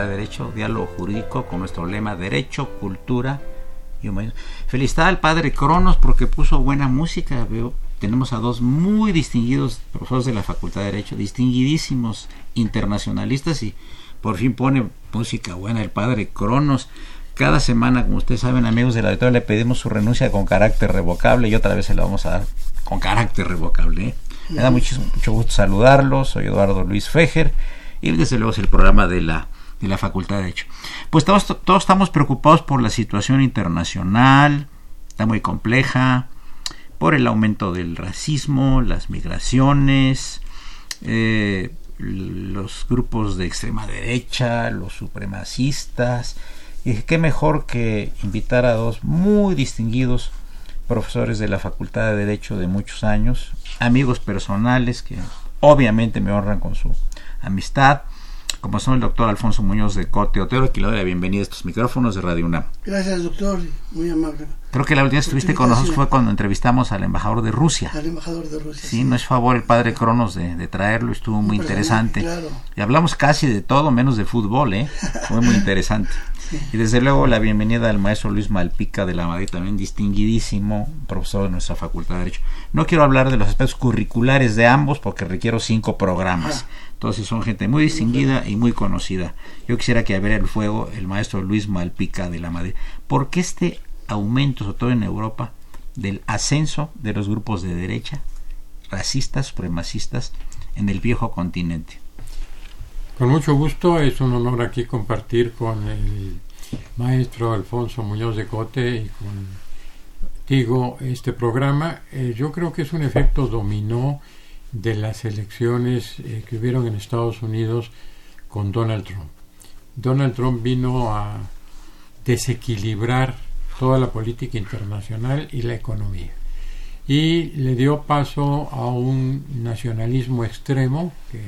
Facultad de Derecho, Diálogo Jurídico, con nuestro lema Derecho, Cultura y Humanismo. Felicidad al padre Cronos porque puso buena música. Veo, tenemos a dos muy distinguidos profesores de la Facultad de Derecho, distinguidísimos internacionalistas y por fin pone música buena el padre Cronos. Cada semana, como ustedes saben, amigos del auditorio, le pedimos su renuncia con carácter revocable y otra vez se la vamos a dar con carácter revocable. ¿eh? Me da mucho, mucho gusto saludarlos. Soy Eduardo Luis Fejer y desde luego es el programa de la, de la Facultad de Derecho. Pues todos, todos estamos preocupados por la situación internacional, está muy compleja, por el aumento del racismo, las migraciones, eh, los grupos de extrema derecha, los supremacistas, y qué mejor que invitar a dos muy distinguidos profesores de la Facultad de Derecho de muchos años, amigos personales que obviamente me honran con su amistad, como son el doctor Alfonso Muñoz de Cote Otero, que le doy la bienvenida a estos micrófonos de Radio UNAM. Gracias, doctor, muy amable. Creo que la última vez que estuviste con nosotros fue cuando entrevistamos al embajador de Rusia. Al embajador de Rusia. Sí, no es favor el padre Cronos de, traerlo, estuvo muy interesante. Y hablamos casi de todo menos de fútbol, ¿eh? Fue muy interesante. Y desde luego la bienvenida al maestro Luis Malpica de la Madrid, también distinguidísimo profesor de nuestra Facultad de Derecho. No quiero hablar de los aspectos curriculares de ambos porque requiero cinco programas. Entonces son gente muy distinguida y muy conocida. Yo quisiera que abriera el fuego el maestro Luis Malpica de la Madrid. ¿Por qué este aumento, sobre todo en Europa, del ascenso de los grupos de derecha, racistas, supremacistas, en el viejo continente? Con mucho gusto, es un honor aquí compartir con el maestro Alfonso Muñoz de Cote y contigo este programa. Eh, yo creo que es un efecto dominó de las elecciones eh, que hubieron en Estados Unidos con Donald Trump. Donald Trump vino a desequilibrar toda la política internacional y la economía. Y le dio paso a un nacionalismo extremo que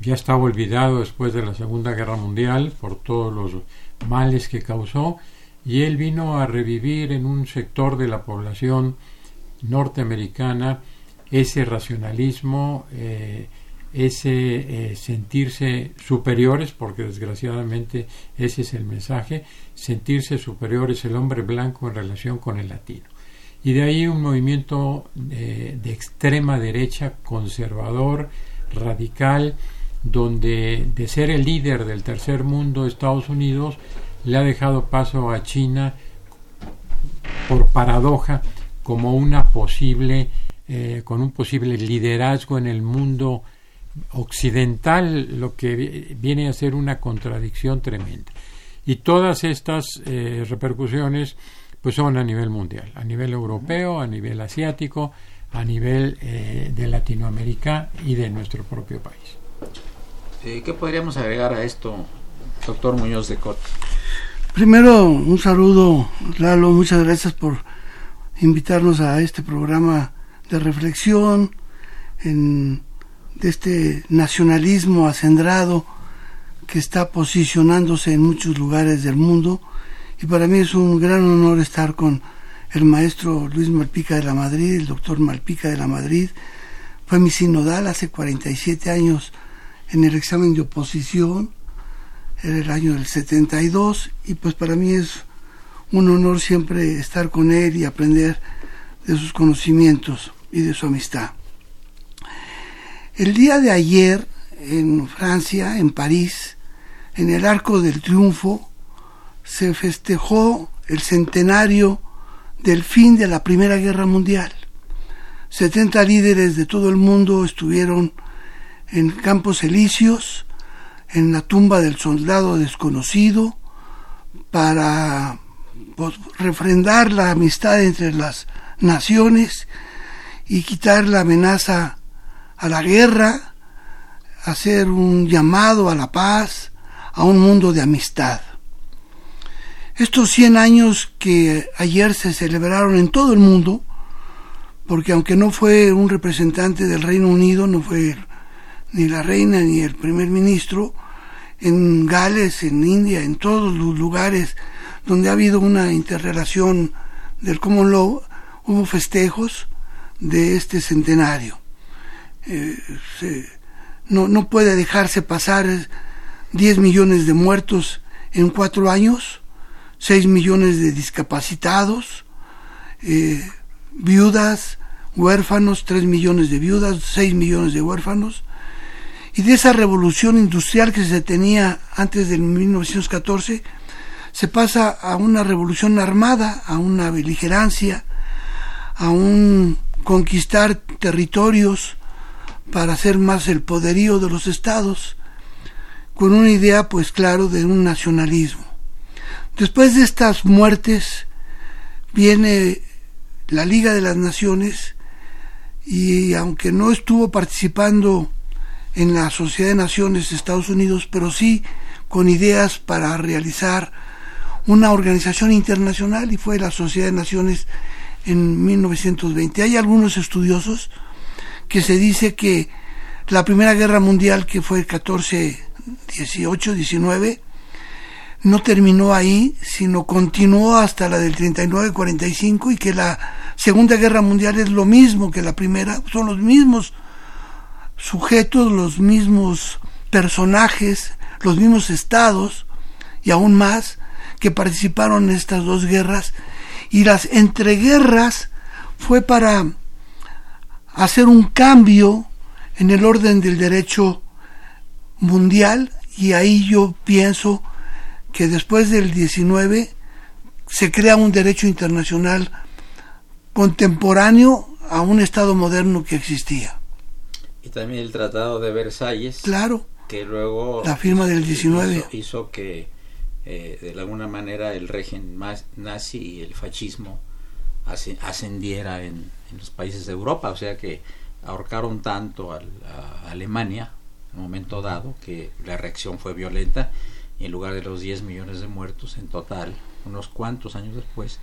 ya estaba olvidado después de la Segunda Guerra Mundial por todos los males que causó y él vino a revivir en un sector de la población norteamericana ese racionalismo, eh, ese eh, sentirse superiores, porque desgraciadamente ese es el mensaje, sentirse superiores el hombre blanco en relación con el latino. Y de ahí un movimiento eh, de extrema derecha, conservador, radical, donde de ser el líder del tercer mundo Estados Unidos le ha dejado paso a China por paradoja como una posible eh, con un posible liderazgo en el mundo occidental, lo que viene a ser una contradicción tremenda. Y todas estas eh, repercusiones pues son a nivel mundial, a nivel europeo, a nivel asiático, a nivel eh, de Latinoamérica y de nuestro propio país. ¿Qué podríamos agregar a esto, doctor Muñoz de Cot? Primero, un saludo, Lalo, muchas gracias por invitarnos a este programa de reflexión, en, de este nacionalismo acendrado que está posicionándose en muchos lugares del mundo. Y para mí es un gran honor estar con el maestro Luis Malpica de la Madrid, el doctor Malpica de la Madrid, fue mi sinodal hace 47 años en el examen de oposición, era el año del 72, y pues para mí es un honor siempre estar con él y aprender de sus conocimientos y de su amistad. El día de ayer, en Francia, en París, en el Arco del Triunfo, se festejó el centenario del fin de la Primera Guerra Mundial. 70 líderes de todo el mundo estuvieron en campos elíseos, en la tumba del soldado desconocido, para pues, refrendar la amistad entre las naciones y quitar la amenaza a la guerra, hacer un llamado a la paz, a un mundo de amistad. Estos 100 años que ayer se celebraron en todo el mundo, porque aunque no fue un representante del Reino Unido, no fue ni la reina ni el primer ministro, en Gales, en India, en todos los lugares donde ha habido una interrelación del common law, hubo festejos de este centenario. Eh, no, no puede dejarse pasar 10 millones de muertos en cuatro años 6 millones de discapacitados, eh, viudas, huérfanos, 3 millones de viudas, 6 millones de huérfanos, y de esa revolución industrial que se tenía antes del 1914, se pasa a una revolución armada, a una beligerancia, a un conquistar territorios para hacer más el poderío de los estados, con una idea, pues claro, de un nacionalismo. Después de estas muertes viene la Liga de las Naciones y aunque no estuvo participando en la Sociedad de Naciones de Estados Unidos, pero sí con ideas para realizar una organización internacional y fue la Sociedad de Naciones en 1920. Hay algunos estudiosos que se dice que la Primera Guerra Mundial, que fue 14, 18, 19, no terminó ahí, sino continuó hasta la del 39-45 y que la Segunda Guerra Mundial es lo mismo que la Primera, son los mismos sujetos, los mismos personajes, los mismos estados y aún más que participaron en estas dos guerras y las entreguerras fue para hacer un cambio en el orden del derecho mundial y ahí yo pienso que después del 19 se crea un derecho internacional contemporáneo a un Estado moderno que existía. Y también el Tratado de Versalles. Claro. Que luego... La firma del 19. Hizo, que eh, de alguna manera el régimen nazi y el fascismo ascendiera en, los países de Europa. O sea que ahorcaron tanto a Alemania en un momento dado que la reacción fue violenta y en lugar de los 10 millones de muertos en total, unos cuantos años después,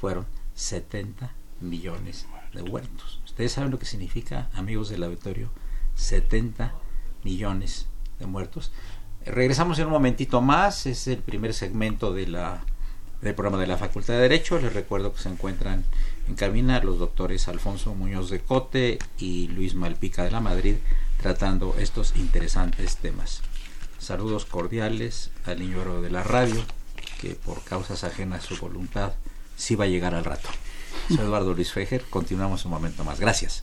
fueron 70 millones de muertos. Ustedes saben lo que significa, amigos del auditorio, 70 millones de muertos. Regresamos en un momentito más, es el primer segmento de la, del programa de la Facultad de Derecho. Les recuerdo que se encuentran en cabina los doctores Alfonso Muñoz de Cote y Luis Malpica de la Madrid tratando estos interesantes temas. Saludos cordiales al niño de la radio, que por causas ajenas a su voluntad sí va a llegar al rato. Soy Eduardo Luis Fejer, continuamos un momento más. Gracias.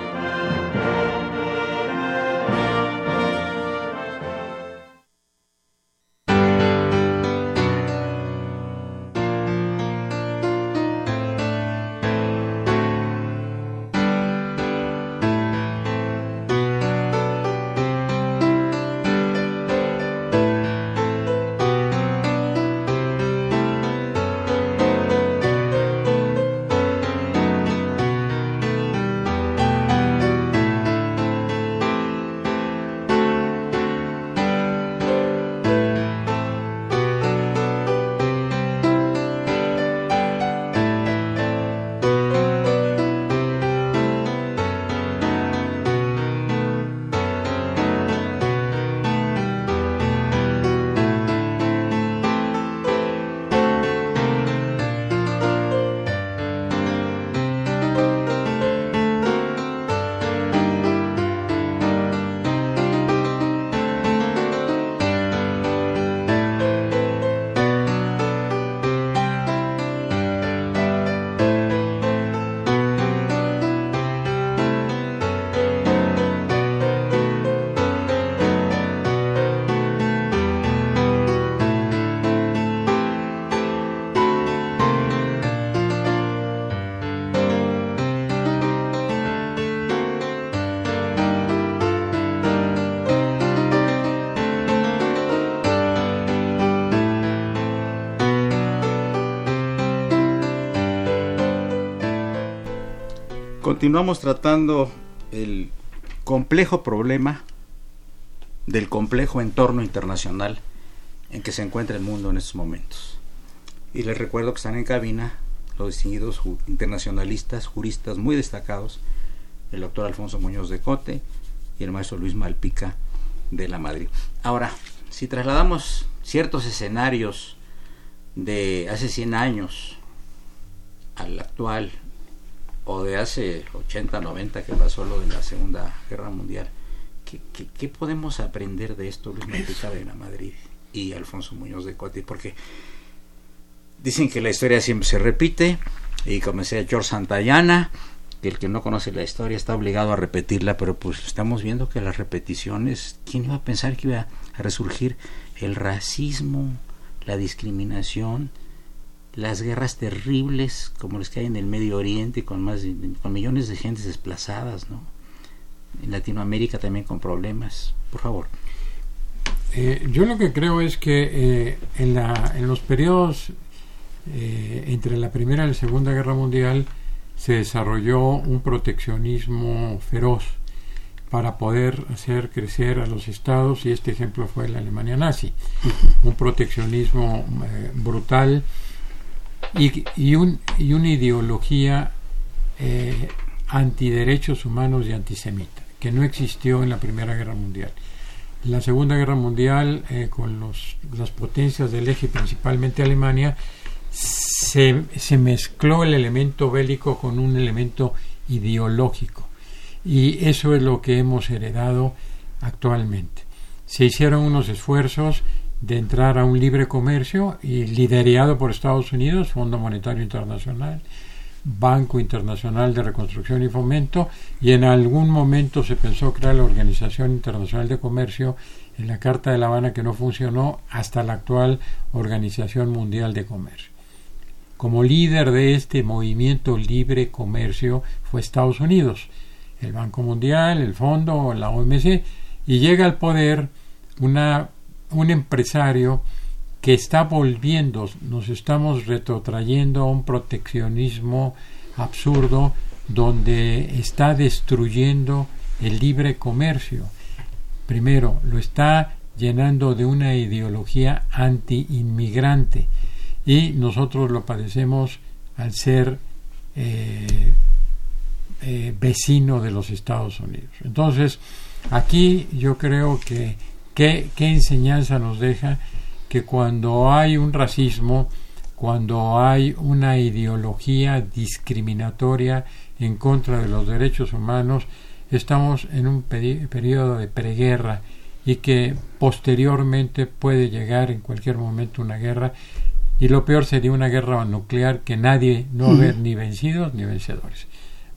Continuamos tratando el complejo problema del complejo entorno internacional en que se encuentra el mundo en estos momentos. Y les recuerdo que están en cabina los distinguidos internacionalistas, juristas muy destacados, el doctor Alfonso Muñoz de Cote y el maestro Luis Malpica de la Madrid. Ahora, si trasladamos ciertos escenarios de hace 100 años al actual o de hace 80, 90 que pasó lo de la Segunda Guerra Mundial, ¿qué, podemos aprender de esto, Luis Malpica de la Madrid y Alfonso Muñoz de Cote? Porque dicen que la historia siempre se repite y como decía George Santayana, que el que no conoce la historia está obligado a repetirla, pero pues estamos viendo que las repeticiones, ¿quién iba a pensar que iba a resurgir el racismo, la discriminación, las guerras terribles como las que hay en el Medio Oriente con más con millones de gentes desplazadas, ¿no? En Latinoamérica también con problemas. Por favor. Eh, yo lo que creo es que eh, en, la, en los periodos eh, entre la Primera y la Segunda Guerra Mundial se desarrolló un proteccionismo feroz para poder hacer crecer a los estados y este ejemplo fue la Alemania nazi. Un proteccionismo brutal y, y, un, y, una ideología eh, antiderechos humanos y antisemita, que no existió en la Primera Guerra Mundial. La Segunda Guerra Mundial, eh, con los, las potencias del eje, principalmente Alemania, se, se mezcló el elemento bélico con un elemento ideológico y eso es lo que hemos heredado actualmente. Se hicieron unos esfuerzos de entrar a un libre comercio y liderado por Estados Unidos, Fondo Monetario Internacional, Banco Internacional de Reconstrucción y Fomento, y en algún momento se pensó crear la Organización Internacional de Comercio en la Carta de La Habana que no funcionó hasta la actual Organización Mundial de Comercio. Como líder de este movimiento libre comercio fue Estados Unidos, el Banco Mundial, el Fondo, la OMC, y llega al poder una, un empresario que está volviendo, nos estamos retrotrayendo a un proteccionismo absurdo donde está destruyendo el libre comercio. Primero, lo está llenando de una ideología anti-inmigrante y nosotros lo padecemos al ser eh, eh, vecino de los Estados Unidos. Entonces, aquí yo creo que qué enseñanza nos deja que cuando hay un racismo, cuando hay una ideología discriminatoria en contra de los derechos humanos, estamos en un periodo de preguerra y que posteriormente puede llegar en cualquier momento una guerra y lo peor sería una guerra nuclear que nadie no va a ver ni vencidos ni vencedores.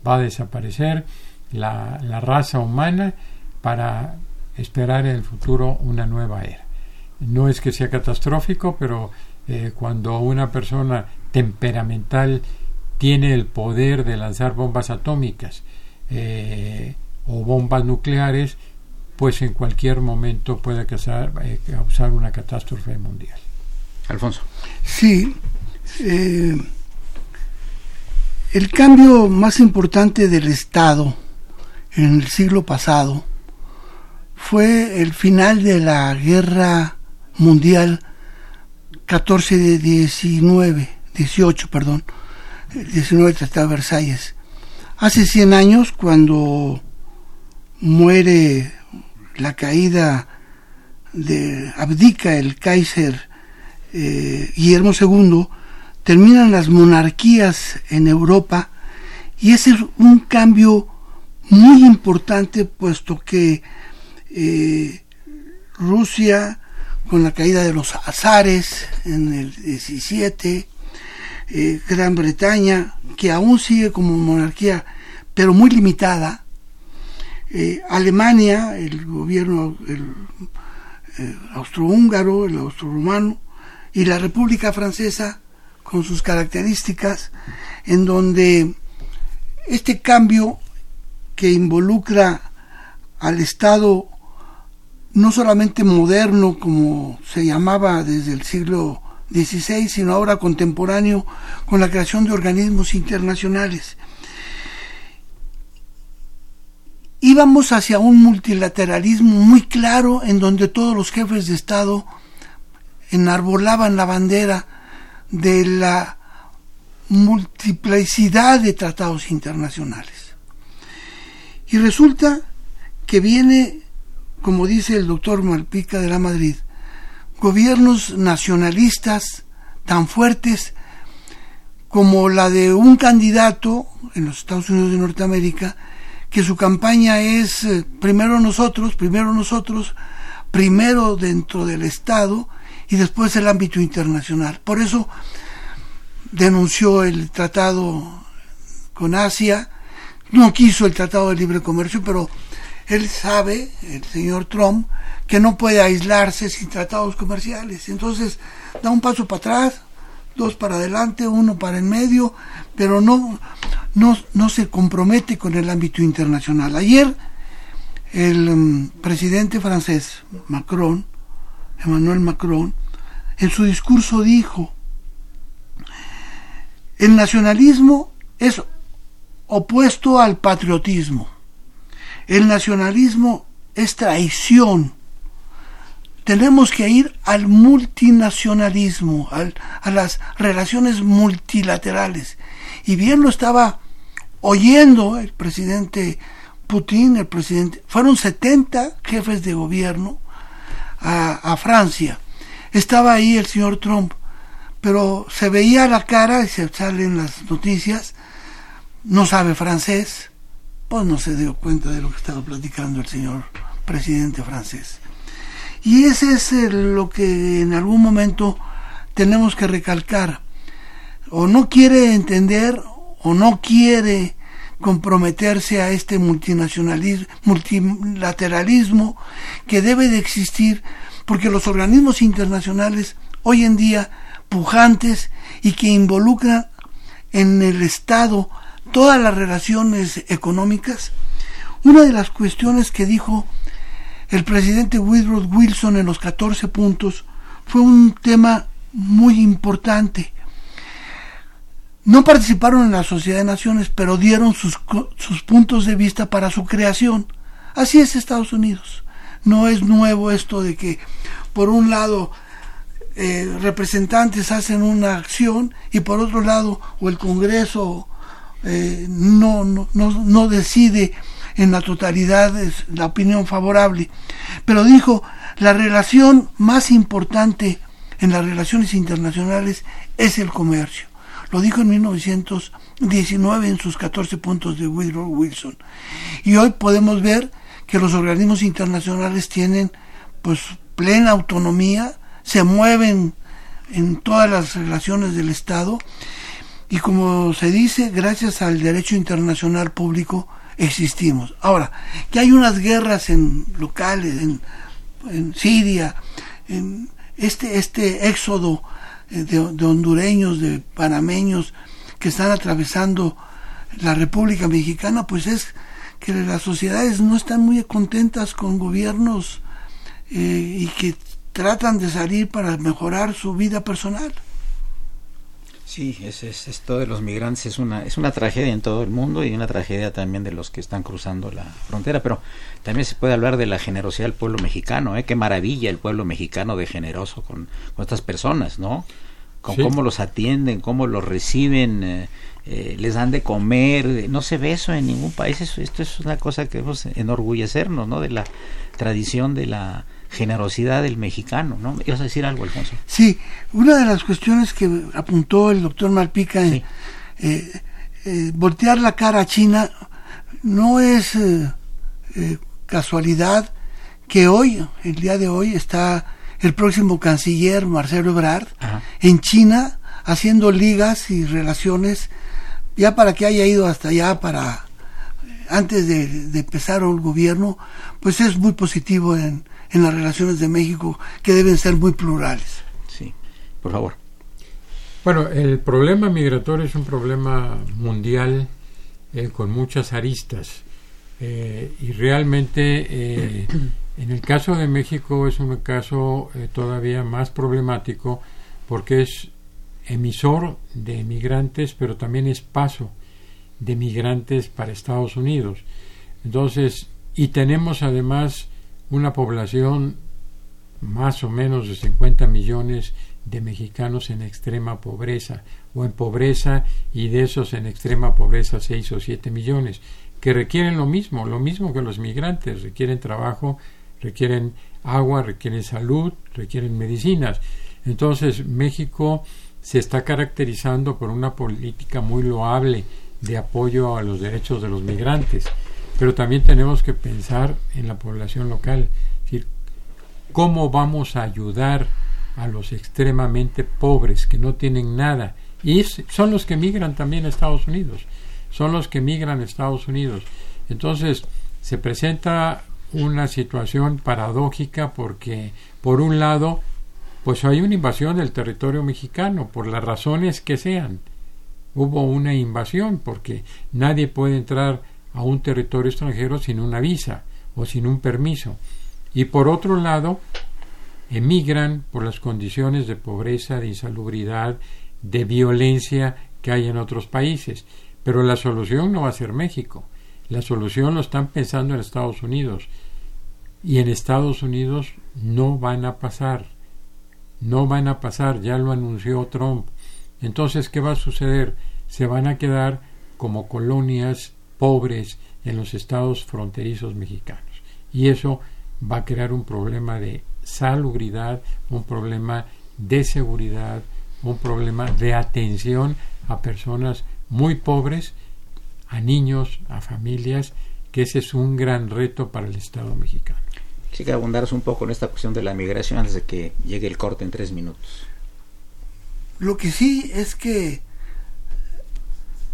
Va a desaparecer la, raza humana para esperar en el futuro una nueva era. No es que sea catastrófico, pero eh, cuando una persona temperamental tiene el poder de lanzar bombas atómicas eh, o bombas nucleares, pues en cualquier momento puede causar, eh, causar una catástrofe mundial. Alfonso. Sí. El cambio más importante del Estado en el siglo pasado fue el final de la guerra mundial 14 de 19, 18, perdón, 19 Tratado de Versalles. Hace 100 años, cuando muere la caída de abdica el Kaiser eh, Guillermo II, terminan las monarquías en Europa y ese es un cambio muy importante puesto que eh, Rusia con la caída de los azares en el 17, eh, Gran Bretaña, que aún sigue como monarquía, pero muy limitada, eh, Alemania, el gobierno el, austrohúngaro, el y la República Francesa, con sus características, en donde este cambio que involucra al Estado no solamente moderno como se llamaba desde el siglo XVI, sino ahora contemporáneo con la creación de organismos internacionales. íbamos hacia un multilateralismo muy claro en donde todos los jefes de Estado enarbolaban la bandera de la multiplicidad de tratados internacionales. Y resulta que viene, como dice el doctor Malpica de la Madrid, gobiernos nacionalistas tan fuertes como la de un candidato en los Estados Unidos de Norteamérica, que su campaña es eh, primero nosotros, primero nosotros, primero dentro del Estado y después el ámbito internacional. Por eso denunció el tratado con Asia, no quiso el tratado de libre comercio, pero él sabe, el señor Trump, que no puede aislarse sin tratados comerciales. Entonces da un paso para atrás, dos para adelante, uno para en medio, pero no, no, no se compromete con el ámbito internacional. Ayer el um, presidente francés Macron, Emmanuel Macron, en su discurso dijo, el nacionalismo es opuesto al patriotismo. El nacionalismo es traición tenemos que ir al multinacionalismo, a las relaciones multilaterales. Y bien lo estaba oyendo el presidente Putin, el presidente, fueron 70 jefes de gobierno a, a Francia. Estaba ahí el señor Trump, pero se veía la cara y se salen las noticias, no sabe francés, no se dio cuenta de lo que estaba platicando el señor presidente francés. Y ese es lo que en algún momento tenemos que recalcar. O no quiere entender o no quiere comprometerse a este multinacionalismo, multilateralismo que debe de existir porque los organismos internacionales hoy en día pujantes y que involucran en el Estado todas las relaciones económicas, una de las cuestiones que dijo el presidente Woodrow Wilson en los 14 puntos fue un tema muy importante. No participaron en la Sociedad de Naciones, pero dieron sus, sus puntos de vista para su creación. Así es Estados Unidos. No es nuevo esto de que, por un lado, eh, representantes hacen una acción y por otro lado, o el Congreso eh, no, decide en la totalidad la opinión favorable, pero dijo, la relación más importante en las relaciones internacionales es el comercio. Lo dijo en 1919 en sus 14 puntos de Woodrow Wilson. Y hoy podemos ver que los organismos internacionales tienen pues plena autonomía, se mueven en todas las relaciones del Estado y como se dice, gracias al derecho internacional público, existimos. Ahora, que hay unas guerras en locales, en, Siria, en este, este éxodo eh, de, de, hondureños, de panameños que están atravesando la República Mexicana, pues es que las sociedades no están muy contentas con gobiernos eh, y que tratan de salir para mejorar su vida personal. Sí, es, es, esto de los migrantes es una, es una tragedia en todo el mundo y una tragedia también de los que están cruzando la frontera, pero también se puede hablar de la generosidad del pueblo mexicano, ¿eh? qué maravilla el pueblo mexicano de generoso con, con estas personas, ¿no? Con cómo los atienden, cómo los reciben, eh, eh, les dan de comer, no se ve eso en ningún país, esto es una cosa que debemos enorgullecernos, ¿no? De la tradición de la generosidad del mexicano, ¿no? ¿Ibas a decir algo, Alfonso? Sí, una de las cuestiones que apuntó el doctor Malpica en eh, eh, voltear la cara a China no es eh, casualidad que hoy, el día de hoy, está el próximo canciller Marcelo Ebrard en China haciendo ligas y relaciones ya para que haya ido hasta allá para antes de, de empezar el gobierno, pues es muy positivo en, en las relaciones de México que deben ser muy plurales. Sí, por favor. Bueno, el problema migratorio es un problema mundial eh, con muchas aristas eh, y realmente eh, en el caso de México es un caso todavía más problemático porque es emisor de migrantes pero también es paso de migrantes para Estados Unidos. Entonces, y tenemos además una población más o menos de 50 millones de mexicanos en extrema pobreza o en pobreza y de esos en extrema pobreza 6 o 7 millones que requieren lo mismo, lo mismo que los migrantes, requieren trabajo, requieren agua, requieren salud, requieren medicinas. Entonces México se está caracterizando por una política muy loable de apoyo a los derechos de los migrantes, pero también tenemos que pensar en la población local, es decir, cómo vamos a ayudar a los extremadamente pobres que no tienen nada y son los que migran también a Estados Unidos, son los que migran a Estados Unidos. Entonces se presenta una situación paradójica porque por un lado pues hay una invasión del territorio mexicano por las razones que sean. Hubo una invasión porque nadie puede entrar a un territorio extranjero sin una visa o sin un permiso. Y por otro lado, emigran por las condiciones de pobreza, de insalubridad, de violencia que hay en otros países. Pero la solución no va a ser México. La solución lo están pensando en Estados Unidos. Y en Estados Unidos no van a pasar. No van a pasar, ya lo anunció Trump. Entonces, ¿qué va a suceder? Se van a quedar como colonias pobres en los estados fronterizos mexicanos. Y eso va a crear un problema de salubridad, un problema de seguridad, un problema de atención a personas muy pobres, a niños, a familias, que ese es un gran reto para el Estado mexicano. Sí que abundaros un poco en esta cuestión de la migración antes de que llegue el corte en tres minutos. Lo que sí es que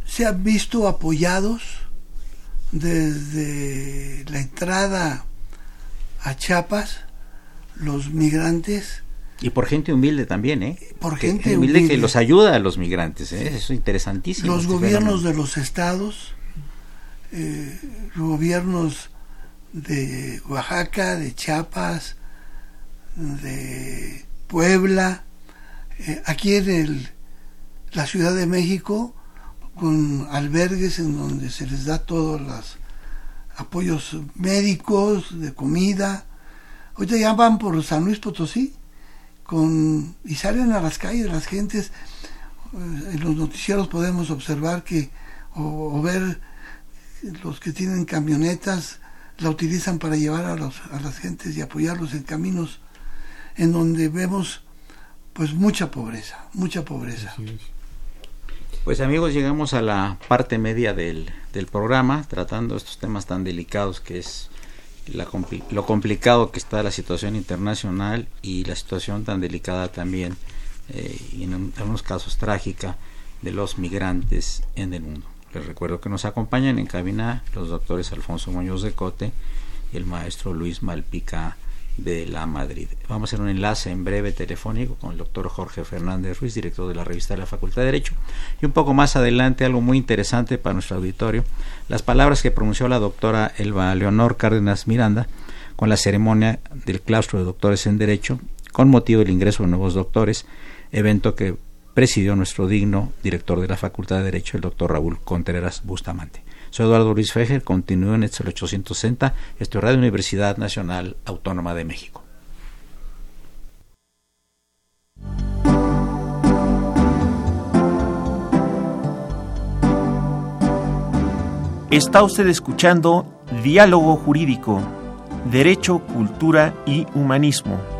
se han visto apoyados desde la entrada a Chiapas los migrantes. Y por gente humilde también, ¿eh? Por gente humilde, que los ayuda a los migrantes, ¿eh? Eso es interesantísimo. Los este gobiernos de los estados, eh, los gobiernos de Oaxaca, de Chiapas, de Puebla, eh, aquí en el, la Ciudad de México, con albergues en donde se les da todos los apoyos médicos, de comida, Ahorita ya van por San Luis Potosí con, y salen a las calles las gentes. Eh, en los noticieros podemos observar que o, ver los que tienen camionetas la utilizan para llevar a, los, a las gentes y apoyarlos en caminos en donde vemos pues mucha pobreza, mucha pobreza. Pues amigos, llegamos a la parte media del, del programa, tratando estos temas tan delicados que es lo complicado que está la situación internacional y la situación tan delicada también, eh, y en algunos casos trágica, de los migrantes en el mundo. Les recuerdo que nos acompañan en cabina los doctores Alfonso Muñoz de Cote y el maestro Luis Malpica de la Madrid. Vamos a hacer un enlace en breve telefónico con el doctor Jorge Fernández Ruiz, director de la revista de la Facultad de Derecho, y un poco más adelante algo muy interesante para nuestro auditorio, las palabras que pronunció la doctora Elba Leonor Cárdenas Miranda con la ceremonia del claustro de doctores en Derecho con motivo del ingreso de nuevos doctores, evento que presidió nuestro digno director de la Facultad de Derecho, el doctor Raúl Contreras Bustamante. Soy Eduardo Luis Fejer, continúo en el 860, esto es Radio Universidad Nacional Autónoma de México. Está usted escuchando Diálogo Jurídico, Derecho, Cultura y Humanismo.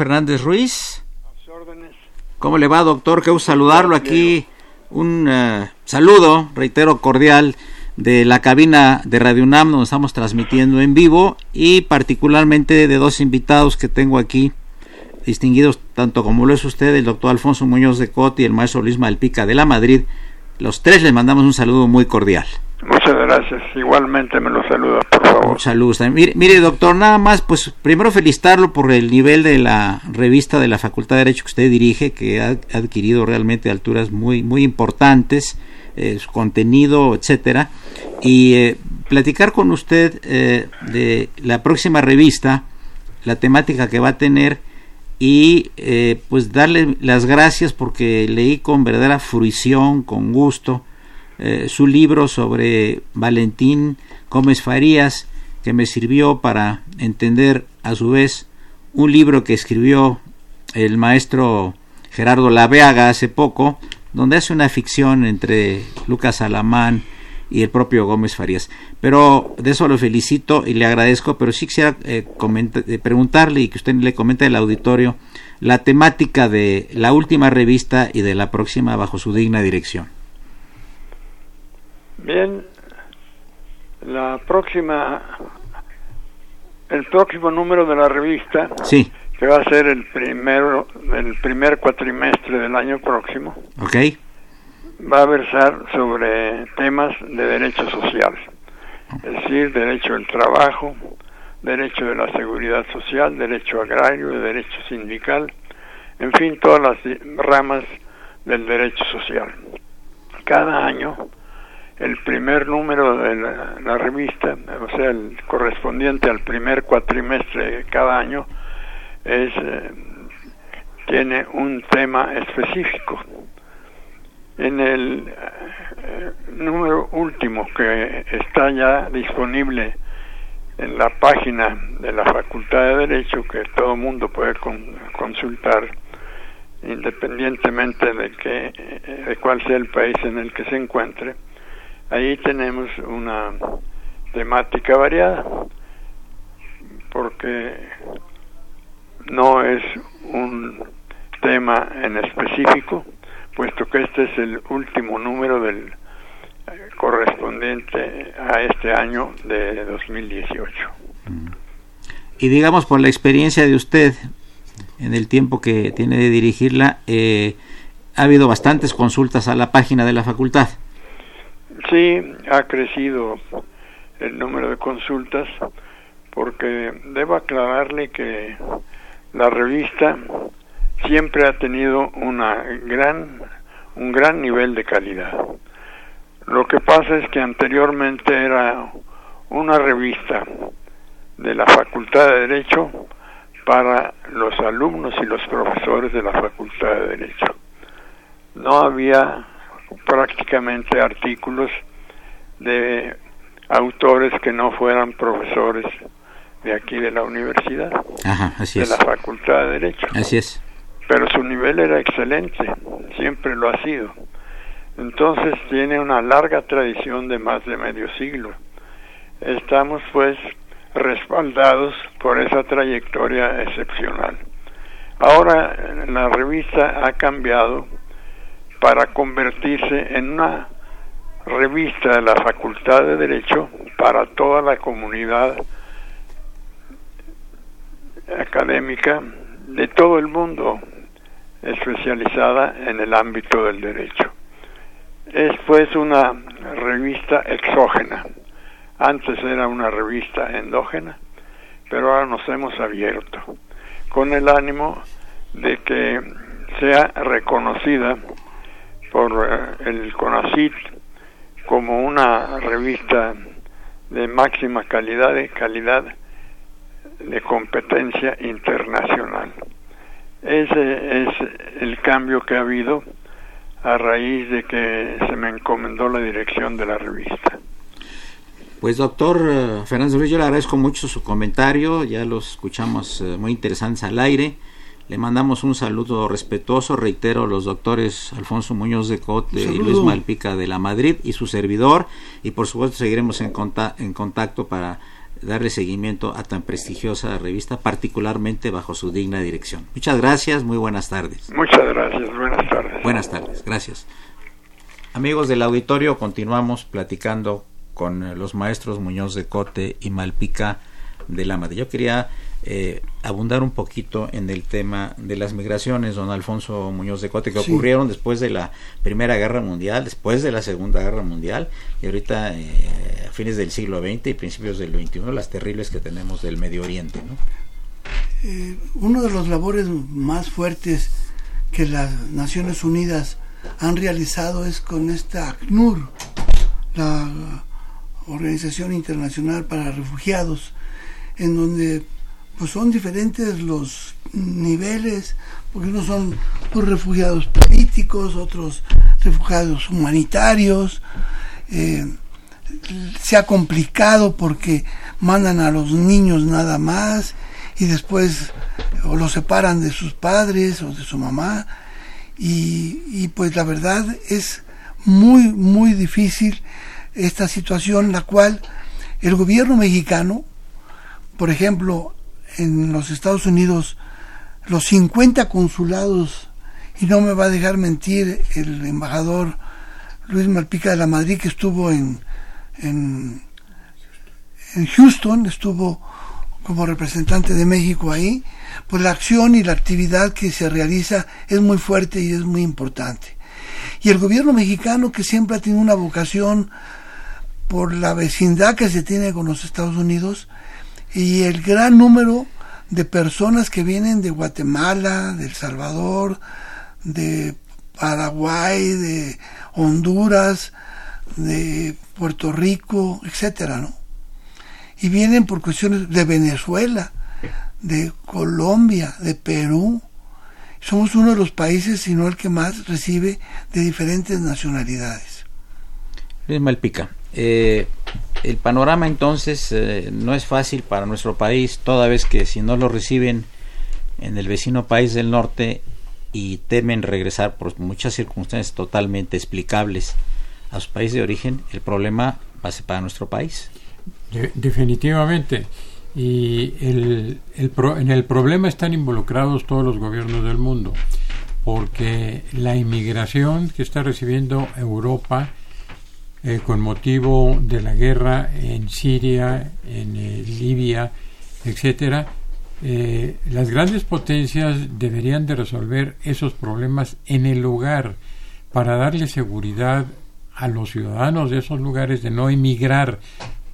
Fernández Ruiz. ¿Cómo le va, doctor? Qué saludarlo aquí. Un eh, saludo, reitero, cordial de la cabina de Radio UNAM, donde estamos transmitiendo en vivo, y particularmente de dos invitados que tengo aquí, distinguidos tanto como lo es usted, el doctor Alfonso Muñoz de Coti y el maestro Luis Malpica de la Madrid. Los tres les mandamos un saludo muy cordial. Gracias. Igualmente me lo saluda, por favor. Saludos. Mire, mire, doctor, nada más, pues primero felicitarlo por el nivel de la revista de la Facultad de Derecho que usted dirige, que ha adquirido realmente alturas muy, muy importantes, eh, su contenido, etcétera, y eh, platicar con usted eh, de la próxima revista, la temática que va a tener y pues darle las gracias porque leí con verdadera fruición, con gusto, eh, su libro sobre Valentín Gómez Farías, que me sirvió para entender a su vez un libro que escribió el maestro Gerardo Laveaga hace poco, donde hace una ficción entre Lucas Alamán y el propio Gómez Farías. Pero de eso lo felicito y le agradezco, pero sí quisiera eh, eh, preguntarle y que usted le comente al auditorio la temática de la última revista y de la próxima bajo su digna dirección. Bien, la próxima, el próximo número de la revista, sí. que va a ser el primero, el primer cuatrimestre del año próximo, okay. va a versar sobre temas de derecho social, es decir, derecho del trabajo, derecho de la seguridad social, derecho agrario, derecho sindical, en fin, todas las ramas del derecho social. Cada año el primer número de la, revista, o sea, el correspondiente al primer cuatrimestre de cada año, es, eh, tiene un tema específico. En el eh, número último que está ya disponible en la página de la Facultad de Derecho, que todo mundo puede consultar, independientemente de, que, de cuál sea el país en el que se encuentre, Ahí tenemos una temática variada, porque no es un tema en específico, puesto que este es el último número del eh, correspondiente a este año de 2018. Y digamos, por la experiencia de usted, en el tiempo que tiene de dirigirla, eh, ha habido bastantes consultas a la página de la facultad. Sí, ha crecido el número de consultas porque debo aclararle que la revista siempre ha tenido una gran un gran nivel de calidad. Lo que pasa es que anteriormente era una revista de la Facultad de Derecho para los alumnos y los profesores de la Facultad de Derecho. No había prácticamente artículos de autores que no fueran profesores de aquí de la universidad, de la Facultad de Derecho. Así es. Pero su nivel era excelente, siempre lo ha sido. Entonces tiene una larga tradición de más de medio siglo. Estamos pues respaldados por esa trayectoria excepcional. Ahora la revista ha cambiado para convertirse en una revista de la Facultad de Derecho para toda la comunidad académica de todo el mundo especializada en el ámbito del derecho. Es pues una revista exógena. Antes era una revista endógena, pero ahora nos hemos abierto con el ánimo de que sea reconocida por eh, el CONACIT como una revista de máxima calidad, de calidad de competencia internacional. Ese es el cambio que ha habido a raíz de que se me encomendó la dirección de la revista. Pues doctor eh, Fernández Ruiz, yo le agradezco mucho su comentario, ya los escuchamos eh, muy interesantes al aire. Le mandamos un saludo respetuoso, reitero, los doctores Alfonso Muñoz de Cote y Luis Malpica de la Madrid y su servidor, y por supuesto seguiremos en, en contacto para darle seguimiento a tan prestigiosa revista, particularmente bajo su digna dirección. Muchas gracias, muy buenas tardes. Muchas gracias, buenas tardes. Buenas tardes, gracias. Amigos del auditorio, continuamos platicando con los maestros Muñoz de Cote y Malpica de la Madre. Yo quería eh, abundar un poquito en el tema de las migraciones, don Alfonso Muñoz de Cote, que ocurrieron después de la Primera Guerra Mundial, después de la Segunda Guerra Mundial, y ahorita eh, a fines del siglo XX y principios del XXI, las terribles que tenemos del Medio Oriente. ¿no? Eh, uno de los labores más fuertes que las Naciones Unidas han realizado es con esta ACNUR, la Organización Internacional para Refugiados, en donde pues son diferentes los niveles, porque unos son los refugiados políticos, otros refugiados humanitarios. Eh, se ha complicado porque mandan a los niños nada más y después los separan de sus padres o de su mamá y, y pues la verdad es muy muy difícil esta situación la cual el gobierno mexicano por ejemplo en los Estados Unidos los 50 consulados, y no me va a dejar mentir el embajador Luis Malpica de la Madrid, que estuvo en, en, en Houston, estuvo como representante de México ahí, pues la acción y la actividad que se realiza es muy fuerte y es muy importante. Y el gobierno mexicano, que siempre ha tenido una vocación por la vecindad que se tiene con los Estados Unidos, y el gran número de personas que vienen de Guatemala, de El Salvador, de Paraguay, de Honduras, de Puerto Rico, etcétera, ¿no? Y vienen por cuestiones de Venezuela, de Colombia, de Perú. Somos uno de los países, si no el que más recibe de diferentes nacionalidades. Luis Malpica, eh, el panorama entonces eh, no es fácil para nuestro país, toda vez que si no lo reciben en el vecino país del norte y temen regresar por muchas circunstancias totalmente explicables a su país de origen, el problema va a ser para nuestro país. definitivamente. Y el, el en el problema están involucrados todos los gobiernos del mundo, porque la inmigración que está recibiendo Europa eh, con motivo de la guerra en Siria, en eh, Libia, etcétera, eh, las grandes potencias deberían de resolver esos problemas en el lugar para darle seguridad a los ciudadanos de esos lugares de no emigrar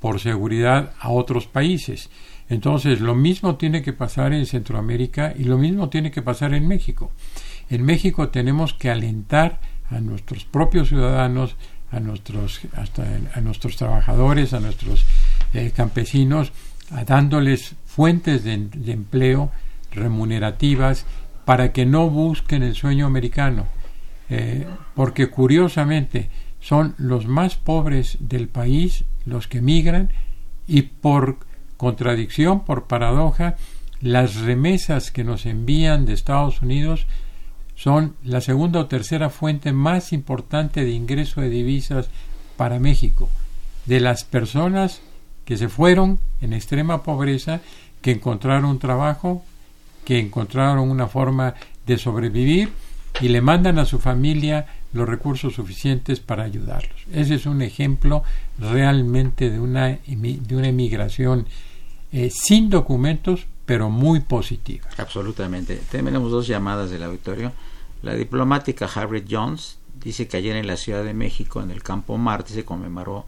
por seguridad a otros países. Entonces, lo mismo tiene que pasar en Centroamérica y lo mismo tiene que pasar en México. En México tenemos que alentar a nuestros propios ciudadanos a nuestros, hasta a nuestros trabajadores, a nuestros eh, campesinos, dándoles fuentes de, empleo remunerativas para que no busquen el sueño americano, eh, porque curiosamente son los más pobres del país los que migran y por contradicción, por paradoja, las remesas que nos envían de Estados Unidos son la segunda o tercera fuente más importante de ingreso de divisas para México, de las personas que se fueron en extrema pobreza, que encontraron trabajo, que encontraron una forma de sobrevivir y le mandan a su familia los recursos suficientes para ayudarlos. Ese es un ejemplo realmente de una, de una emigración eh, sin documentos, pero muy positiva. Absolutamente. Tenemos dos llamadas del auditorio. La diplomática Harriet Jones dice que ayer en la Ciudad de México, en el Campo Marte, se conmemoró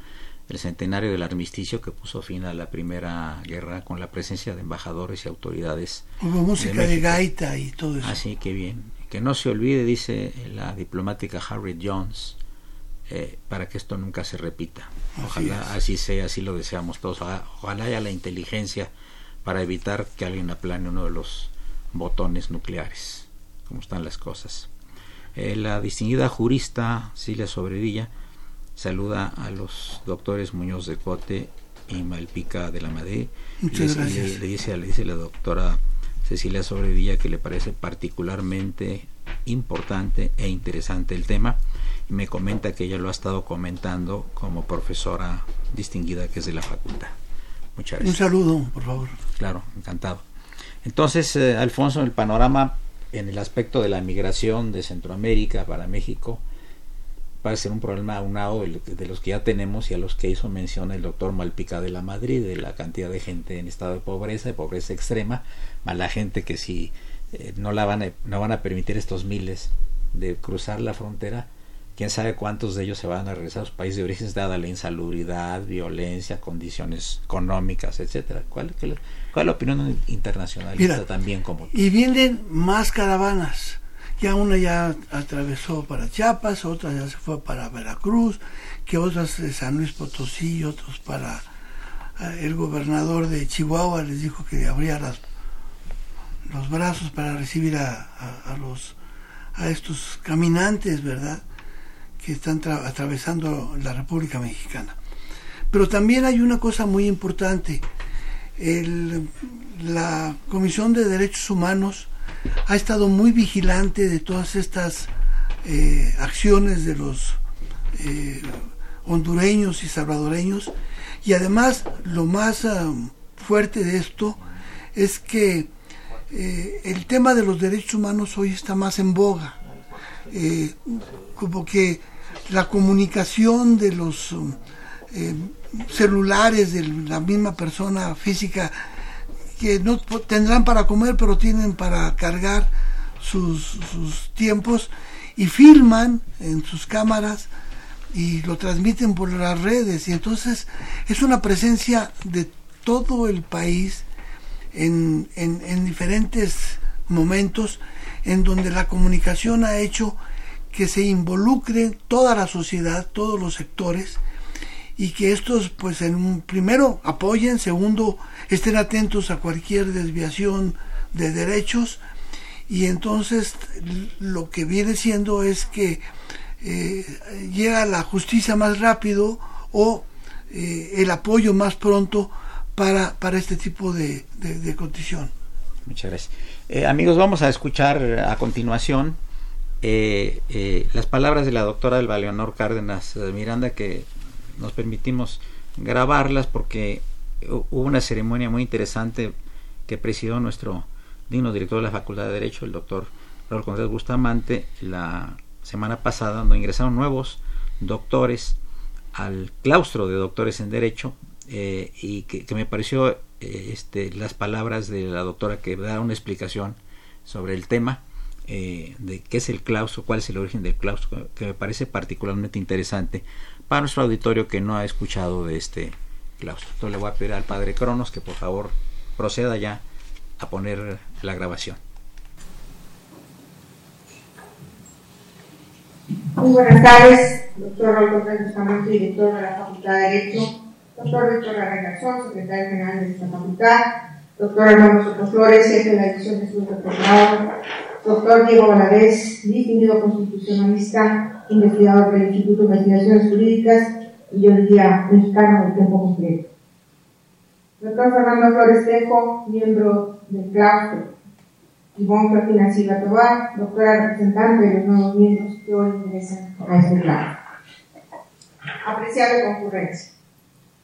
el centenario del armisticio que puso fin a la Primera Guerra con la presencia de embajadores y autoridades. Hubo música de, gaita y todo eso. Así que bien. Que no se olvide, dice la diplomática Harriet Jones, eh, para que esto nunca se repita. Ojalá así, sea, así lo deseamos todos. Ojalá haya la inteligencia para evitar que alguien aplane uno de los botones nucleares cómo están las cosas. Eh, la distinguida jurista Cilia Sobrevilla saluda a los doctores Muñoz de Cote y Malpica de la Madrid. Muchas le, gracias. Le, dice, le dice la doctora Cecilia Sobrevilla que le parece particularmente importante e interesante el tema y me comenta que ella lo ha estado comentando como profesora distinguida que es de la facultad. Muchas gracias. Un saludo, por favor. Claro, encantado. Entonces, eh, Alfonso, el panorama en el aspecto de la migración de Centroamérica para México parece ser un problema aunado de los que ya tenemos y a los que hizo mención el doctor Malpica de la Madrid, de la cantidad de gente en estado de pobreza, de pobreza extrema, más la gente que si eh, no, la van a, no van a permitir estos miles de cruzar la frontera, quién sabe cuántos de ellos se van a regresar a sus países de origen dada la insalubridad, violencia, condiciones económicas, etcétera. ¿Cuál, cuál, es la opinión internacional también como y vienen más caravanas ya una ya atravesó para Chiapas, otra ya se fue para Veracruz, que otras de San Luis Potosí, otros para eh, el gobernador de Chihuahua les dijo que abría las, los brazos para recibir a, los a estos caminantes, ¿verdad? Que están atravesando la República Mexicana. Pero también hay una cosa muy importante. la Comisión de Derechos Humanos ha estado muy vigilante de todas estas eh, acciones de los eh, hondureños y salvadoreños y además lo más ah, fuerte de esto es que eh, el tema de los derechos humanos hoy está más en boga como que la comunicación de los celulares de la misma persona física que no tendrán para comer, pero tienen para cargar sus, tiempos y filman en sus cámaras y lo transmiten por las redes. Y entonces es una presencia de todo el país en, en, diferentes momentos en donde la comunicación ha hecho que se involucre toda la sociedad, todos los sectores y que estos pues en primero apoyen, segundo estén atentos a cualquier desviación de derechos y entonces lo que viene siendo es que eh, llega la justicia más rápido o eh, el apoyo más pronto para, para este tipo de, de, condición. Muchas gracias. Eh, amigos, vamos a escuchar a continuación las palabras de la doctora del Leonor Cárdenas Miranda que nos permitimos grabarlas porque hubo una ceremonia muy interesante que presidió nuestro digno director de la Facultad de Derecho, el doctor Raúl Contreras Bustamante, la semana pasada, donde ingresaron nuevos doctores al claustro de doctores en Derecho eh, y que, me pareció eh, este, las palabras de la doctora que da una explicación sobre el tema eh, de qué es el claustro, cuál es el origen del claustro, que me parece particularmente interesante para nuestro auditorio que no ha escuchado de este claustro. Entonces le voy a pedir al padre Cronos que por favor proceda ya a poner la grabación. Muy buenas tardes, doctor Bustamante, director de la Facultad de Derecho, doctor Víctor Arregazón, secretario general de esta facultad, doctor Armando Soto Flores, jefe de la División de Estudios de doctor Diego Valadez, distinguido constitucionalista, investigador del Instituto de Investigaciones Jurídicas y yo diría mexicano de tiempo completo. Doctor Fernando Flores Tejo, miembro del claustro. Ivonne Cristina Silva Tobar, doctora representante de los nuevos miembros que hoy ingresan a este claustro. Apreciable concurrencia.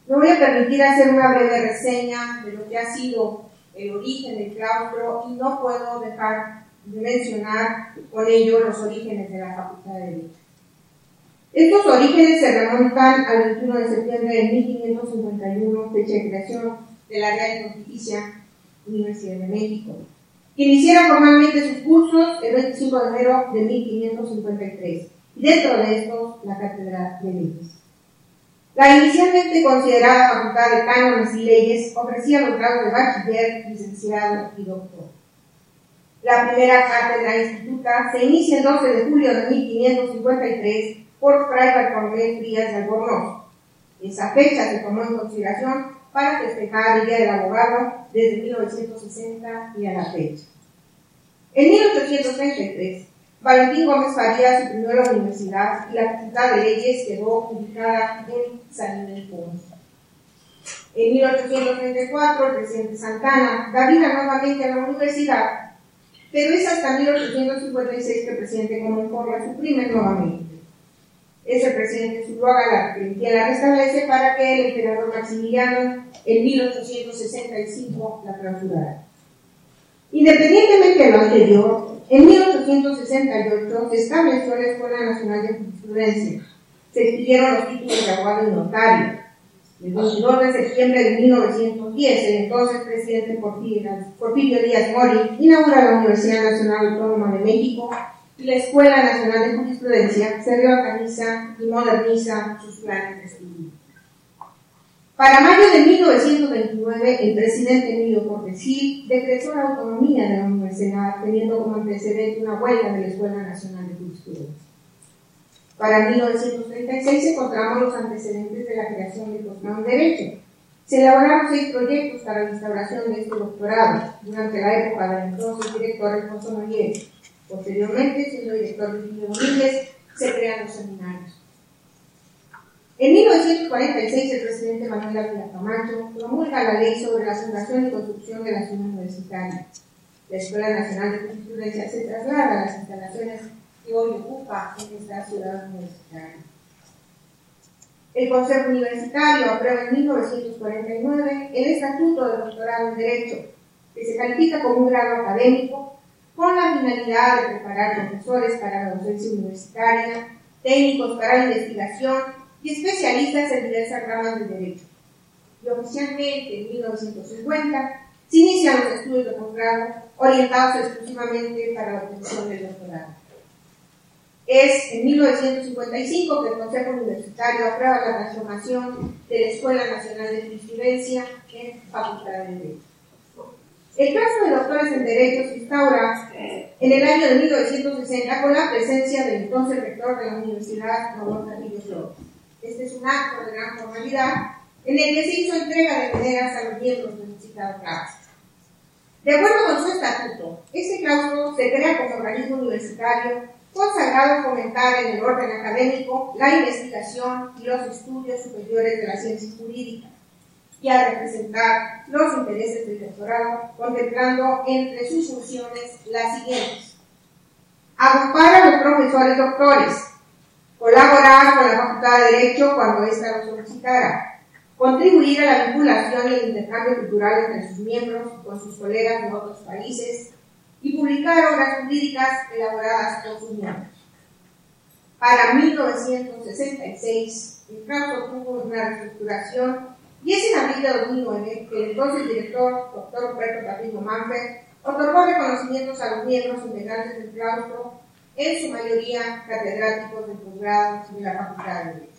Me voy a permitir hacer una breve reseña de lo que ha sido el origen del claustro y no puedo dejar de mencionar con ello los orígenes de la Facultad de Derecho. Estos orígenes se remontan al 21 de septiembre de 1551, fecha de creación de la Real Pontificia Universidad de México, que iniciara formalmente sus cursos el 25 de enero de 1553, y dentro de estos la Cátedra de Leyes. La inicialmente considerada Facultad de Cánones y Leyes ofrecía los grados de bachiller, licenciado y doctor. La primera cátedra instituta se inicia el 12 de julio de 1553 por Fray Bartolomé Frías de Albornoz. Esa fecha se tomó en consideración para festejar el Día del Abogado desde 1960 y a la fecha. En 1833, Valentín Gómez Farías suprimió la universidad y la Facultad de Leyes quedó ubicada en San Miguel En 1834, el presidente Santana da vida nuevamente a la universidad, pero es hasta 1856 que el presidente Comonfort la suprime nuevamente. es el presidente Zuluaga quien la restablece para que el emperador Maximiliano en 1865 la clausurara. Independientemente de lo anterior, en 1868 se estableció la Escuela Nacional de Jurisprudencia. Se expidieron los títulos de abogado y notario. El 22 de septiembre de 1910, el entonces presidente Porfirio Díaz Mori inaugura la Universidad Nacional Autónoma de México y la Escuela Nacional de Jurisprudencia se reorganiza y moderniza sus planes de estudio. Para mayo de 1929, el presidente Emilio Cortesí decretó la autonomía de la universidad, teniendo como antecedente una huelga de la Escuela Nacional de Jurisprudencia. Para 1936 encontramos los antecedentes de la creación del posgrado en Derecho. Se elaboraron seis proyectos para la instauración de este doctorado durante la época del entonces director Alfonso Noriega. Posteriormente, siendo director de Domínguez, se crean los seminarios. En 1946, el presidente Manuel Ávila Camacho promulga la ley sobre la fundación y construcción de la ciudad universitaria. La Escuela Nacional de Jurisprudencia se traslada a las instalaciones que hoy ocupa en esta ciudad universitaria. El Consejo Universitario aprueba en 1949 el Estatuto de Doctorado en Derecho, que se califica como un grado académico con la finalidad de preparar profesores para la docencia universitaria, técnicos para la investigación y especialistas en diversas ramas del derecho. Y oficialmente en 1950 se inician los estudios de posgrado orientados exclusivamente para la obtención del doctorado. Es en 1955 que el Consejo Universitario aprueba la transformación de la Escuela Nacional de Jurisprudencia en Facultad de Derecho. El caso de doctores en Derecho se instaura en el año de 1960 con la presencia del entonces rector de la Universidad, Flores. Este es un acto de gran formalidad en el que se hizo entrega de medidas a los miembros del citado claustro. De acuerdo con su estatuto, este claustro se crea como organismo universitario consagrado a fomentar en el orden académico la investigación y los estudios superiores de la ciencia jurídica y a representar los intereses del doctorado, contemplando entre sus funciones las siguientes. Agrupar a los profesores doctores, colaborar con la Facultad de Derecho cuando ésta lo solicitara, contribuir a la vinculación y el intercambio cultural entre sus miembros con sus colegas de otros países y publicar obras jurídicas elaboradas por sus miembros. Para 1966, el caso tuvo una reestructuración y es en abril de 2009 que el entonces director, doctor Roberto Patricio Manfred, otorgó reconocimientos a los miembros integrantes del claustro en su mayoría catedráticos de posgrado de la Facultad de Derecho.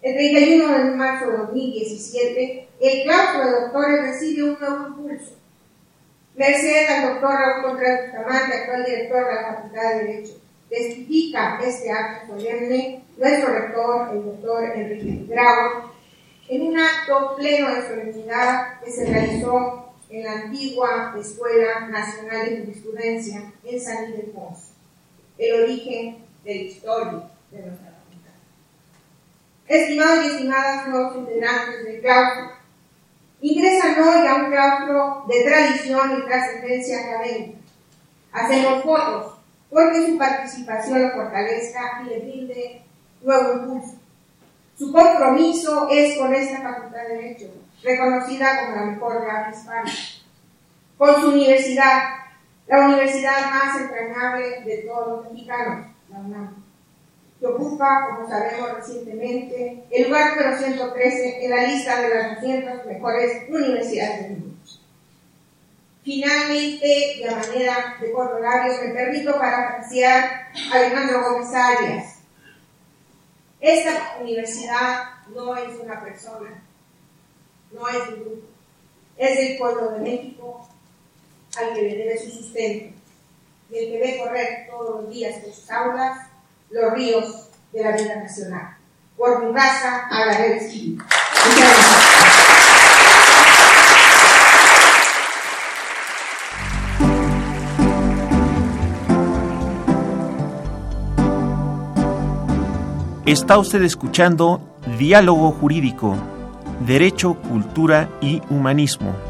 El 31 de marzo de 2017, el claustro de doctores recibe un nuevo impulso. Merced al doctor Raúl Contreras Bustamante, actual director de la Facultad de Derecho, testifica este acto solemne nuestro rector, el doctor Enrique Grau, en un acto pleno de solemnidad que se realizó en la antigua Escuela Nacional de Jurisprudencia en San Ildefonso el origen de la historia de nuestra facultad. Estimados y estimadas nuevos integrantes del claustro, ingresan hoy a un claustro de tradición y trascendencia académica. Hacemos fotos porque su participación lo fortalezca y le brinde nuevo impulso. Su compromiso es con esta Facultad de Derecho, reconocida como la mejor de hispana, con su universidad, la universidad más entrañable de todos los mexicanos, la UNAM, que ocupa, como sabemos recientemente, el lugar número 113 en la lista de las 200 mejores universidades del mundo. Finalmente, y a manera de corolario, me permito parafrasear a Alejandro Gómez Arias. Esta universidad no es una persona, no es un grupo, es el pueblo de México al que le debe su sustento y el que ve correr todos los días por sus aulas los ríos de la vida nacional. Por mi raza de espíritu. Está usted escuchando Diálogo Jurídico, Derecho, Cultura y Humanismo.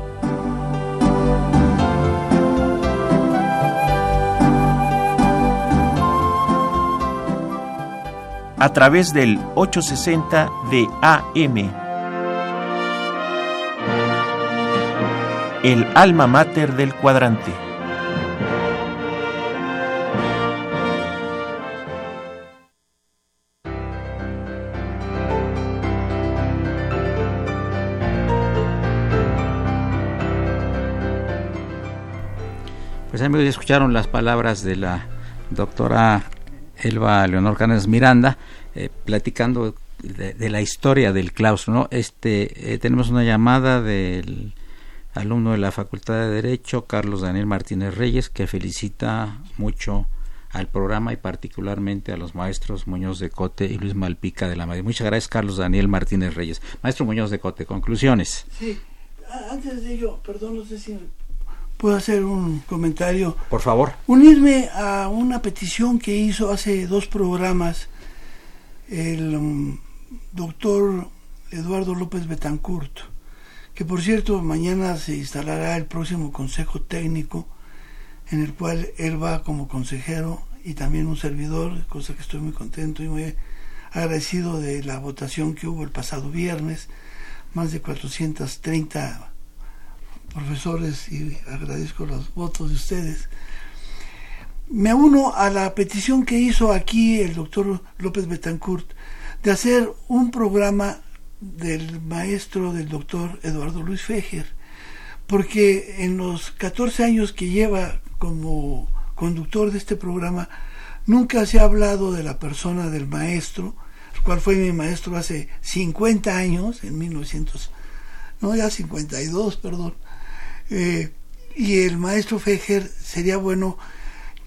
A través del 860 de AM. El alma mater del cuadrante. Pues amigos, ya escucharon las palabras de la doctora Elba Leonor Canes Miranda, eh, platicando de, la historia del claustro. ¿no? Este, eh, tenemos una llamada del alumno de la Facultad de Derecho, Carlos Daniel Martínez Reyes, que felicita mucho al programa y particularmente a los maestros Muñoz de Cote y Luis Malpica de la Madrid. Muchas gracias, Carlos Daniel Martínez Reyes. Maestro Muñoz de Cote, conclusiones. Sí, antes de ello, perdón, no sé si puedo hacer un comentario. Por favor. Unirme a una petición que hizo hace dos programas el um, doctor Eduardo López Betancourt, que por cierto mañana se instalará el próximo Consejo Técnico, en el cual él va como consejero y también un servidor, cosa que estoy muy contento y muy agradecido de la votación que hubo el pasado viernes, más de 430 profesores y agradezco los votos de ustedes. Me uno a la petición que hizo aquí el doctor López Betancourt de hacer un programa del maestro del doctor Eduardo Luis Fejer, porque en los 14 años que lleva como conductor de este programa, nunca se ha hablado de la persona del maestro, el cual fue mi maestro hace 50 años, en 1900, no ya 52, perdón, eh, y el maestro Fejer sería bueno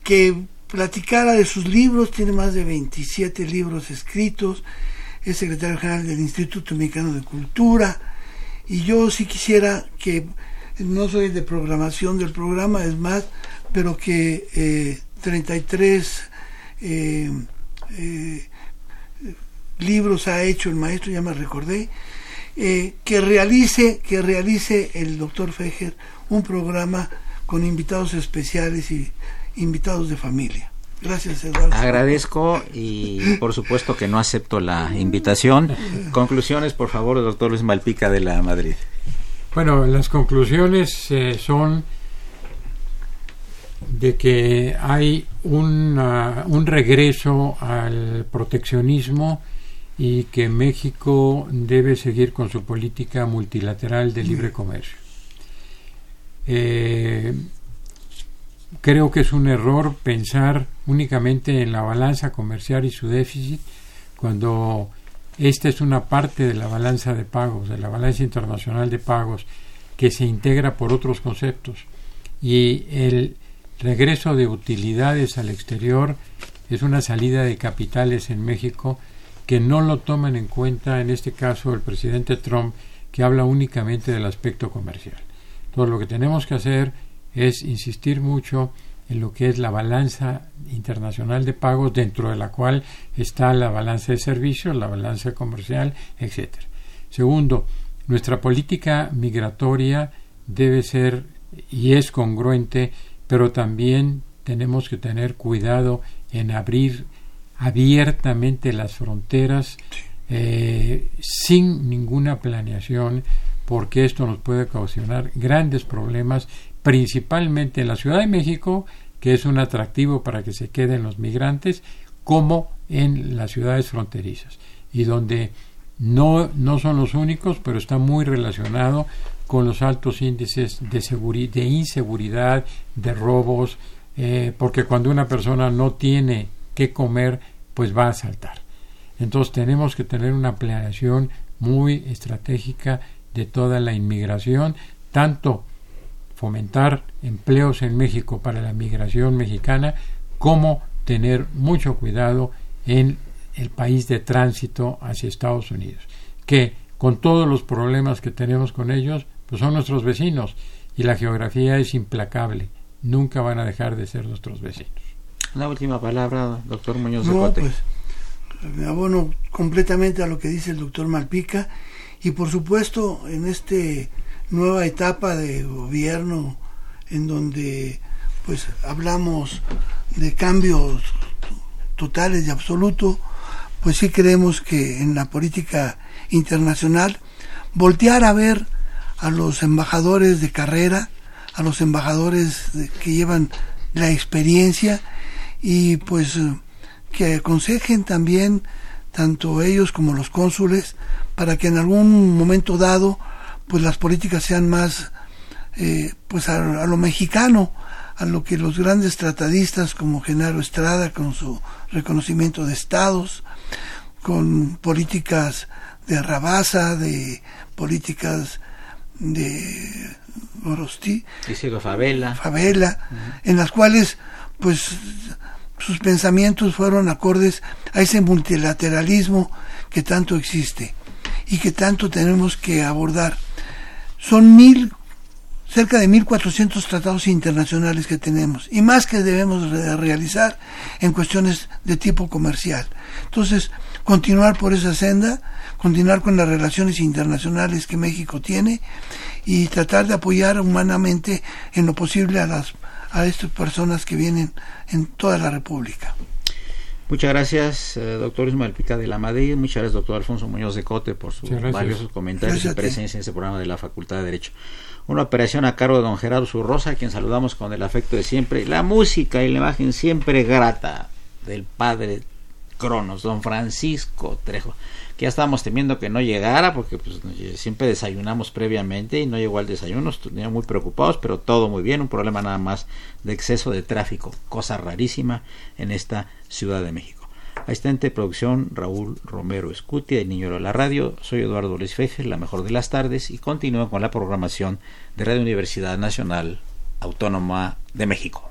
que platicara de sus libros, tiene más de 27 libros escritos, es secretario general del Instituto Mexicano de Cultura, y yo sí quisiera que, no soy de programación del programa, es más, pero que eh, 33 eh, eh, libros ha hecho el maestro, ya me recordé, eh, que realice que realice el doctor Fejer un programa con invitados especiales y invitados de familia. Gracias, Eduardo. Agradezco y por supuesto que no acepto la invitación. Conclusiones, por favor, doctor Luis Malpica de la Madrid. Bueno, las conclusiones eh, son de que hay un regreso al proteccionismo y que México debe seguir con su política multilateral de libre comercio. Eh, creo que es un error pensar únicamente en la balanza comercial y su déficit cuando esta es una parte de la balanza de pagos, de la balanza internacional de pagos que se integra por otros conceptos y el regreso de utilidades al exterior es una salida de capitales en México que no lo toman en cuenta, en este caso el presidente Trump, que habla únicamente del aspecto comercial. Todo lo que tenemos que hacer es insistir mucho en lo que es la balanza internacional de pagos, dentro de la cual está la balanza de servicios, la balanza comercial, etc. Segundo, nuestra política migratoria debe ser y es congruente, pero también tenemos que tener cuidado en abrir abiertamente las fronteras eh, sin ninguna planeación porque esto nos puede causar grandes problemas principalmente en la Ciudad de México que es un atractivo para que se queden los migrantes como en las ciudades fronterizas y donde no, no son los únicos pero está muy relacionado con los altos índices de, de inseguridad, de robos, eh, porque cuando una persona no tiene que comer, pues va a saltar. Entonces tenemos que tener una planeación muy estratégica de toda la inmigración, tanto fomentar empleos en México para la migración mexicana, como tener mucho cuidado en el país de tránsito hacia Estados Unidos, que con todos los problemas que tenemos con ellos, pues son nuestros vecinos y la geografía es implacable, nunca van a dejar de ser nuestros vecinos. La última palabra, doctor Muñoz de no, Pues, me abono completamente a lo que dice el doctor Malpica y por supuesto en esta nueva etapa de gobierno en donde pues hablamos de cambios totales y absolutos pues sí creemos que en la política internacional voltear a ver a los embajadores de carrera, a los embajadores que llevan la experiencia y pues que aconsejen también tanto ellos como los cónsules para que en algún momento dado pues las políticas sean más eh, pues a, lo mexicano a lo que los grandes tratadistas como Genaro Estrada con su reconocimiento de estados con políticas de Rabasa de políticas de Orosti Favela. Favela en las cuales pues sus pensamientos fueron acordes a ese multilateralismo que tanto existe y que tanto tenemos que abordar. Son mil, cerca de 1.400 tratados internacionales que tenemos y más que debemos realizar en cuestiones de tipo comercial. Entonces, continuar por esa senda, continuar con las relaciones internacionales que México tiene y tratar de apoyar humanamente en lo posible a las a estas personas que vienen en toda la República. Muchas gracias, eh, doctor Ismael Pica de la Madrid. Muchas gracias, doctor Alfonso Muñoz de Cote, por sus valiosos comentarios y presencia en este programa de la Facultad de Derecho. Una operación a cargo de don Gerardo Surrosa, a quien saludamos con el afecto de siempre. La música y la imagen siempre grata del padre Cronos, don Francisco Trejo ya estábamos temiendo que no llegara porque pues, siempre desayunamos previamente y no llegó al desayuno, estuvimos muy preocupados, pero todo muy bien, un problema nada más de exceso de tráfico, cosa rarísima en esta Ciudad de México. Asistente de producción Raúl Romero Escutia de Niño de la Radio, soy Eduardo Luis Fejer, la mejor de las tardes y continúo con la programación de Radio Universidad Nacional Autónoma de México.